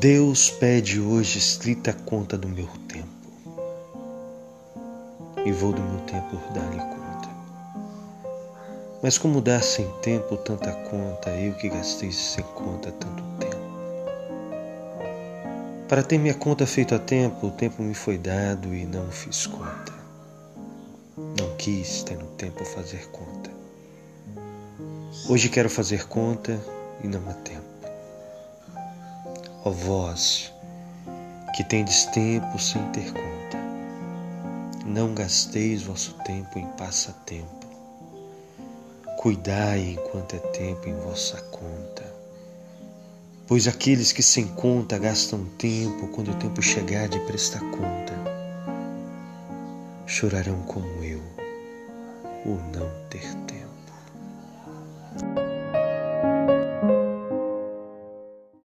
Deus pede hoje estrita conta do meu tempo. E vou do meu tempo dar-lhe conta. Mas como dar sem tempo tanta conta, eu que gastei sem conta tanto tempo? Para ter minha conta feita a tempo, o tempo me foi dado e não fiz conta. Não quis ter no tempo fazer conta. Hoje quero fazer conta e não há tempo. Ó vós, que tendes tempo sem ter conta, não gasteis vosso tempo em passatempo. Cuidai enquanto é tempo em vossa conta. Pois aqueles que sem conta gastam tempo, quando o tempo chegar de prestar conta, chorarão como eu, o não ter tempo.